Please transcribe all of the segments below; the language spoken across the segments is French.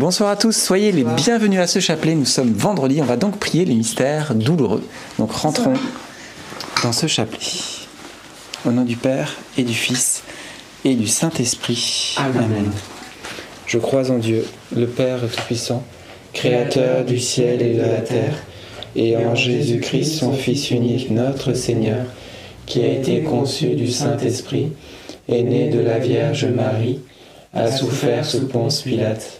Bonsoir à tous, soyez les bienvenus à ce chapelet. Nous sommes vendredi, on va donc prier les mystères douloureux. Donc rentrons dans ce chapelet. Au nom du Père et du Fils et du Saint-Esprit. Amen. Je crois en Dieu, le Père Tout-Puissant, Créateur du ciel et de la terre, et en Jésus-Christ, son Fils unique, notre Seigneur, qui a été conçu du Saint-Esprit, est né de la Vierge Marie, a souffert sous Ponce Pilate,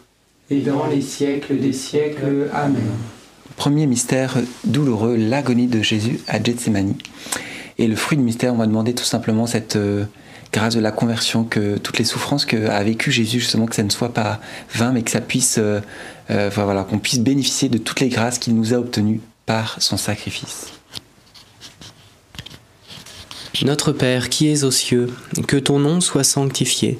et dans les siècles des siècles. Amen. Premier mystère douloureux, l'agonie de Jésus à Gethsemane. Et le fruit du mystère, on va demander tout simplement cette euh, grâce de la conversion, que toutes les souffrances qu'a vécu Jésus, justement, que ça ne soit pas vain, mais que ça puisse, euh, euh, enfin, voilà, qu'on puisse bénéficier de toutes les grâces qu'il nous a obtenues par son sacrifice. Notre Père qui es aux cieux, que ton nom soit sanctifié,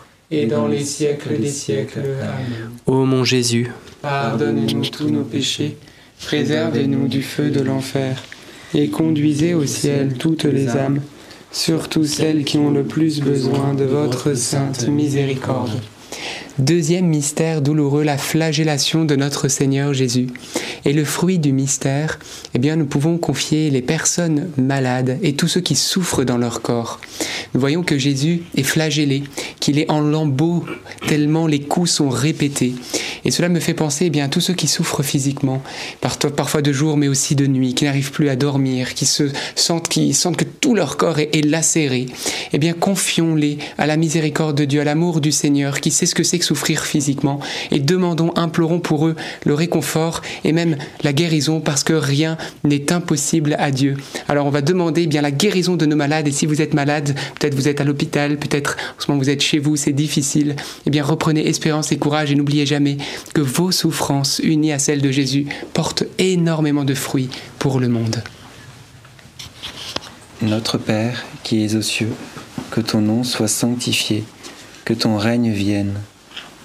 et dans les siècles des siècles. Amen. Ô mon Jésus, Pardonnez-nous tous nos péchés, préservez-nous du feu de l'enfer, et conduisez au ciel toutes les âmes, surtout celles qui ont le plus besoin de votre sainte miséricorde. Deuxième mystère douloureux, la flagellation de notre Seigneur Jésus. Et le fruit du mystère, eh bien, nous pouvons confier les personnes malades et tous ceux qui souffrent dans leur corps. Nous voyons que Jésus est flagellé, qu'il est en lambeaux tellement les coups sont répétés. Et cela me fait penser eh bien, à tous ceux qui souffrent physiquement, par- parfois de jour mais aussi de nuit, qui n'arrivent plus à dormir, qui se sentent, qui sentent que tout leur corps est, est lacéré. Eh bien, confions-les à la miséricorde de Dieu, à l'amour du Seigneur, qui sait ce que c'est souffrir physiquement, et demandons, implorons pour eux le réconfort et même la guérison, parce que rien n'est impossible à Dieu. Alors, on va demander eh bien la guérison de nos malades, et si vous êtes malade, peut-être vous êtes à l'hôpital, peut-être en ce moment vous êtes chez vous, c'est difficile. Eh bien, reprenez espérance et courage, et n'oubliez jamais que vos souffrances, unies à celles de Jésus, portent énormément de fruits pour le monde. Notre Père qui es aux cieux, que ton nom soit sanctifié, que ton règne vienne,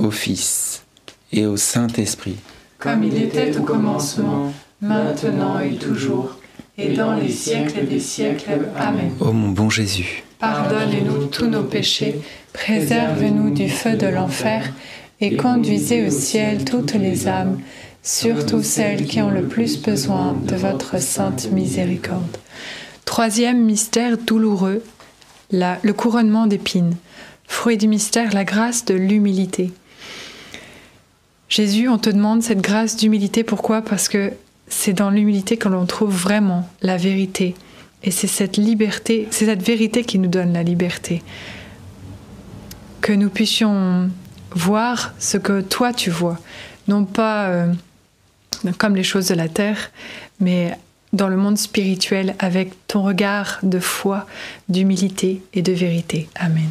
au Fils et au Saint-Esprit, Comme il était au commencement, maintenant et toujours, et dans les siècles des siècles. Amen. ô mon bon Jésus. Pardonne-nous tous nos péchés, préserve-nous du feu de l'enfer, et conduisez au ciel toutes les âmes, surtout celles qui ont le plus besoin de votre sainte miséricorde. Troisième mystère douloureux, la- le couronnement d'épines. Fruit du mystère, la grâce de l'humilité. Jésus, on te demande cette grâce d'humilité. Pourquoi? Parce que c'est dans l'humilité que l'on trouve vraiment la vérité. Et c'est cette liberté, c'est cette vérité qui nous donne la liberté. Que nous puissions voir ce que toi tu vois. Non pas euh, comme les choses de la terre, mais dans le monde spirituel avec ton regard de foi, d'humilité et de vérité. Amen.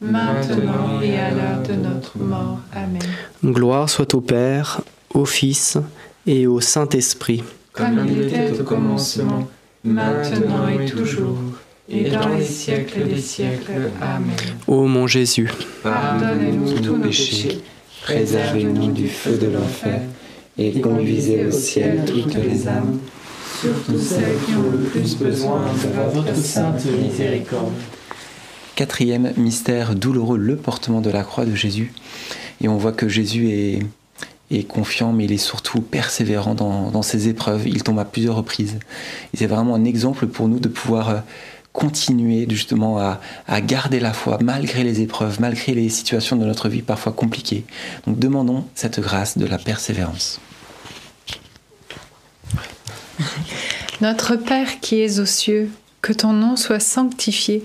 maintenant et à l'heure de notre mort. Amen. Gloire soit au Père, au Fils et au Saint-Esprit. Comme il était au commencement, maintenant et toujours, et dans les siècles des siècles. Amen. Ô mon Jésus, Pardonnez-nous tous nos péchés, préservez-nous du feu de l'enfer, et conduisez au ciel toutes les âmes, surtout celles qui ont le plus besoin de votre sainte miséricorde. Quatrième mystère douloureux, le portement de la croix de Jésus. Et on voit que Jésus est, confiant, mais il est surtout persévérant dans, dans ses épreuves. Il tombe à plusieurs reprises. Et c'est vraiment un exemple pour nous de pouvoir euh, continuer justement à, à garder la foi malgré les épreuves, malgré les situations de notre vie parfois compliquées. Donc demandons cette grâce de la persévérance. Notre Père qui es aux cieux, que ton nom soit sanctifié,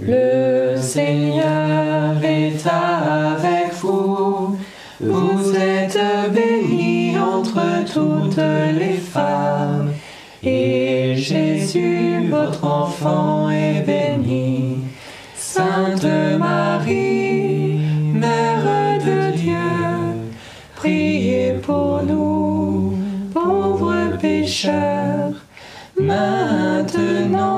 Le Seigneur est avec vous. Vous êtes bénie entre toutes les femmes. Et Jésus, votre enfant, est béni. Sainte Marie, Mère de Dieu, priez pour nous, pauvres pécheurs, maintenant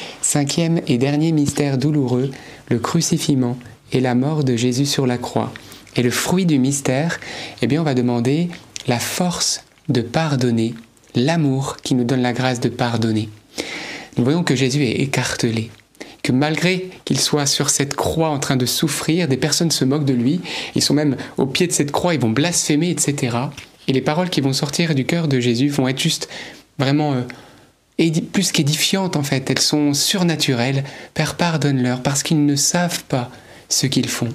Cinquième et dernier mystère douloureux, le crucifixion et la mort de Jésus sur la croix. Et le fruit du mystère, eh bien, on va demander la force de pardonner, l'amour qui nous donne la grâce de pardonner. Nous voyons que Jésus est écartelé, que malgré qu'il soit sur cette croix en train de souffrir, des personnes se moquent de lui, ils sont même au pied de cette croix, ils vont blasphémer, etc. Et les paroles qui vont sortir du cœur de Jésus vont être juste vraiment euh, plus qu'édifiantes en fait, elles sont surnaturelles. Père, pardonne-leur parce qu'ils ne savent pas ce qu'ils font.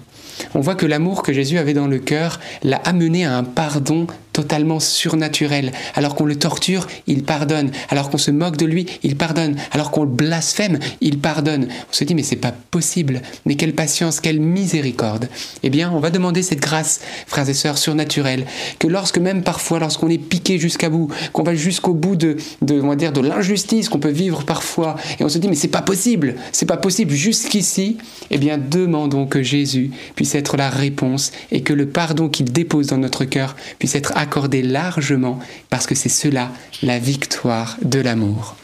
On voit que l'amour que Jésus avait dans le cœur l'a amené à un pardon totalement surnaturel. Alors qu'on le torture, il pardonne. Alors qu'on se moque de lui, il pardonne. Alors qu'on le blasphème, il pardonne. On se dit mais c'est pas possible. Mais quelle patience, quelle miséricorde. Eh bien, on va demander cette grâce, frères et sœurs, surnaturelle, que lorsque même parfois, lorsqu'on est piqué jusqu'à bout, qu'on va jusqu'au bout de, de, dire, de l'injustice qu'on peut vivre parfois, et on se dit mais c'est pas possible, c'est pas possible jusqu'ici. Eh bien, demandons que Jésus puisse être la réponse et que le pardon qu'il dépose dans notre cœur puisse être accordé largement, parce que c'est cela la victoire de l'amour.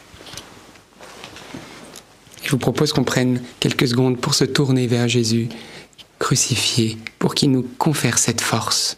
Je vous propose qu'on prenne quelques secondes pour se tourner vers Jésus crucifié, pour qu'il nous confère cette force.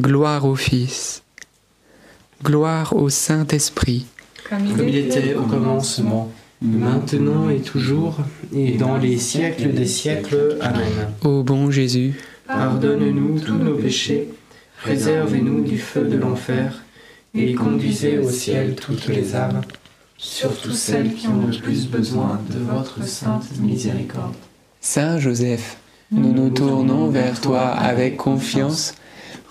gloire au Fils, gloire au Saint-Esprit, Comme Comme il était au commencement, maintenant et toujours, et dans les siècles des siècles. Amen. ô bon Jésus, Pardonne-nous tous nos péchés, préservez-nous du feu de l'enfer, et conduisez au ciel toutes les âmes, surtout celles qui ont le plus besoin de votre sainte miséricorde. Saint Joseph, nous nous tournons vers toi avec confiance.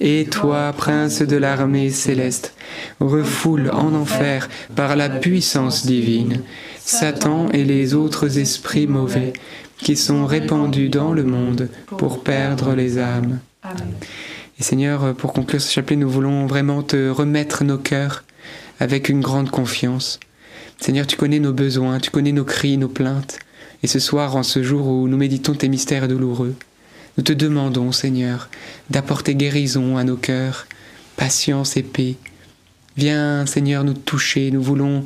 Et toi, prince de l'armée céleste, refoule en enfer par la puissance divine Satan et les autres esprits mauvais qui sont répandus dans le monde pour perdre les âmes. Et Seigneur, pour conclure ce chapelet, nous voulons vraiment te remettre nos cœurs avec une grande confiance. Seigneur, tu connais nos besoins, tu connais nos cris, nos plaintes. Et ce soir, en ce jour où nous méditons tes mystères douloureux, nous te demandons, Seigneur, d'apporter guérison à nos cœurs, patience et paix. Viens, Seigneur, nous toucher, nous voulons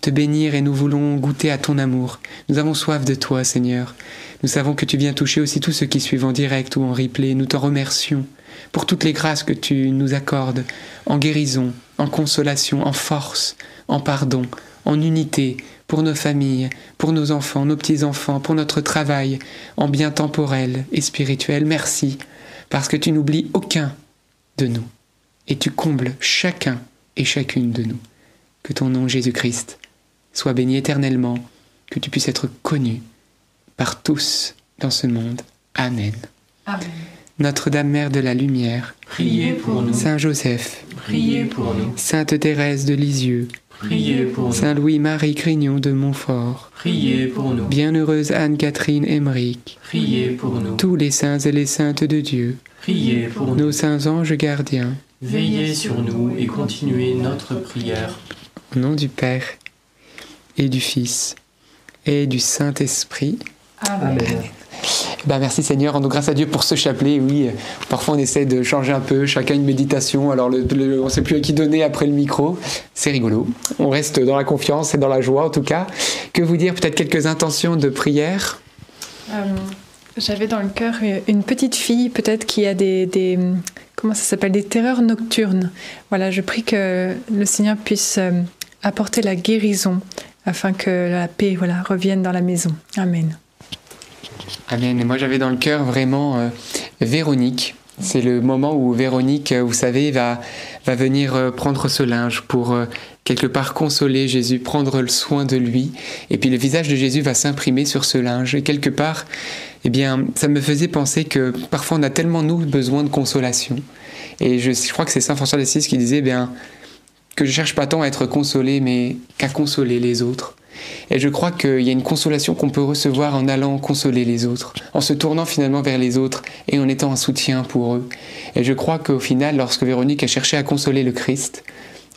te bénir et nous voulons goûter à ton amour. Nous avons soif de toi, Seigneur. Nous savons que tu viens toucher aussi tous ceux qui suivent en direct ou en replay. Nous t'en remercions pour toutes les grâces que tu nous accordes, en guérison, en consolation, en force, en pardon, en unité, pour nos familles, pour nos enfants, nos petits-enfants, pour notre travail, en bien temporel et spirituel. Merci, parce que tu n'oublies aucun de nous, et tu combles chacun et chacune de nous. Que ton nom, Jésus-Christ, soit béni éternellement, que tu puisses être connu par tous dans ce monde. Amen. Amen. Notre-Dame Mère de la Lumière, Priez pour nous. Saint Joseph, Priez pour nous. Sainte Thérèse de Lisieux, Priez pour nous. Saint Louis-Marie Crignon de Montfort, Priez pour nous. Bienheureuse Anne-Catherine Emmerich, Priez pour nous. tous les saints et les saintes de Dieu, Priez pour nous. nos saints anges gardiens, Veillez sur nous et continuez notre prière. au nom du Père et du Fils et du Saint-Esprit. Amen. Ben merci Seigneur, rendons grâce à Dieu pour ce chapelet. Oui, euh, parfois on essaie de changer un peu, chacun une méditation. Alors on ne sait plus à qui donner après le micro. C'est rigolo. On reste dans la confiance et dans la joie en tout cas. Que vous dire? Peut-être quelques intentions de prière? Euh, J'avais dans le cœur une petite fille, peut-être qui a des, comment ça s'appelle, des terreurs nocturnes. Voilà, je prie que le Seigneur puisse euh, apporter la guérison afin que la paix, voilà, revienne dans la maison. Amen. Amen. Et moi, j'avais dans le cœur vraiment euh, Véronique. C'est le moment où Véronique, euh, vous savez, va, va venir euh, prendre ce linge pour quelque part consoler Jésus, prendre le soin de lui. Et puis le visage de Jésus va s'imprimer sur ce linge. Et quelque part, eh bien, ça me faisait penser que parfois on a tellement, nous, besoin de consolation. Et je, je crois que c'est Saint François d'Assise qui disait, eh bien, que je cherche pas tant à être consolé, mais qu'à consoler les autres. Et je crois qu'il y a une consolation qu'on peut recevoir en allant consoler les autres, en se tournant finalement vers les autres et en étant un soutien pour eux. Et je crois qu'au final, lorsque Véronique a cherché à consoler le Christ,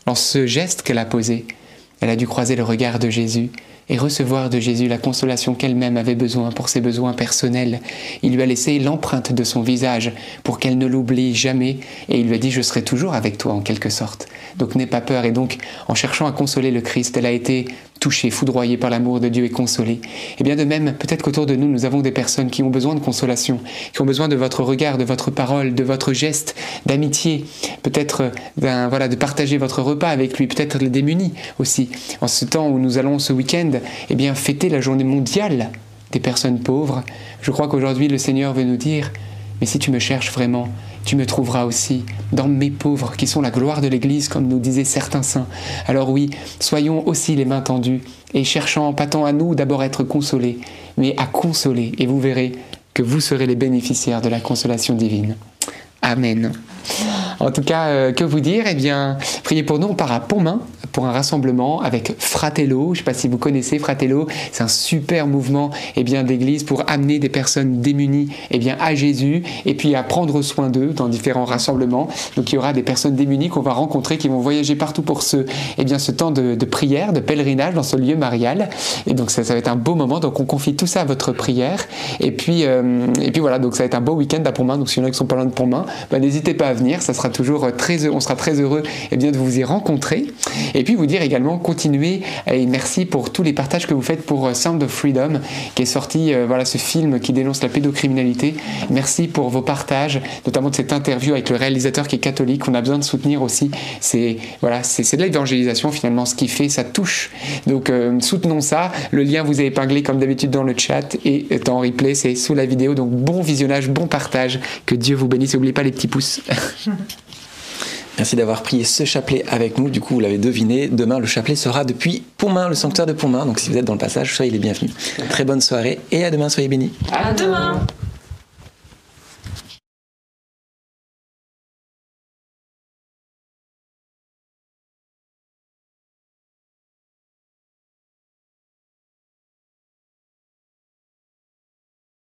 en ce geste qu'elle a posé, elle a dû croiser le regard de Jésus et recevoir de Jésus la consolation qu'elle-même avait besoin pour ses besoins personnels. Il lui a laissé l'empreinte de son visage pour qu'elle ne l'oublie jamais et il lui a dit je serai toujours avec toi en quelque sorte. Donc n'aie pas peur et donc en cherchant à consoler le Christ, elle a été touchée, foudroyée par l'amour de Dieu et consolée. Et bien de même, peut-être qu'autour de nous, nous avons des personnes qui ont besoin de consolation, qui ont besoin de votre regard, de votre parole, de votre geste, d'amitié, peut-être d'un voilà de partager votre repas avec lui, peut-être les démunis aussi. En ce temps où nous allons ce week-end, eh bien fêter la journée mondiale des personnes pauvres, je crois qu'aujourd'hui le Seigneur veut nous dire mais si tu me cherches vraiment, tu me trouveras aussi dans mes pauvres, qui sont la gloire de l'Église, comme nous disaient certains saints. Alors oui, soyons aussi les mains tendues, et cherchant pas tant à nous d'abord être consolés, mais à consoler, et vous verrez que vous serez les bénéficiaires de la consolation divine. Amen. En tout cas, euh, que vous dire? Eh bien, priez pour nous. On part à Pontmain pour un rassemblement avec Fratello. Je ne sais pas si vous connaissez Fratello. C'est un super mouvement eh bien d'église pour amener des personnes démunies eh bien à Jésus et puis à prendre soin d'eux dans différents rassemblements. Donc il y aura des personnes démunies qu'on va rencontrer qui vont voyager partout pour ce eh bien ce temps de, prière, de pèlerinage dans ce lieu marial. Et donc ça, ça, va être un beau moment. Donc on confie tout ça à votre prière. Et puis euh, et puis voilà. Donc ça va être un beau week-end à Pontmain. Donc s'il y en a qui sont pas loin de Pontmain, ben, n'hésitez pas à Ça sera toujours très, on sera très heureux eh bien, de vous y rencontrer. Et puis vous dire également, continuez et merci pour tous les partages que vous faites pour Sound of Freedom, qui est sorti, euh, voilà, ce film qui dénonce la pédocriminalité. Merci pour vos partages, notamment de cette interview avec le réalisateur qui est catholique. On a besoin de soutenir aussi. C'est voilà, de l'évangélisation finalement, ce qui fait, ça touche. Donc euh, soutenons ça. Le lien vous est épinglé comme d'habitude dans le chat et en replay, c'est sous la vidéo. Donc bon visionnage, bon partage. Que Dieu vous bénisse. N'oubliez pas les petits pouces. Merci d'avoir prié ce chapelet avec nous. Du coup, vous l'avez deviné, demain, le chapelet sera depuis Pontmain, le sanctuaire de Pontmain. Donc, si vous êtes dans le passage, soyez les bienvenus. Très bonne soirée et à demain, soyez bénis. À demain.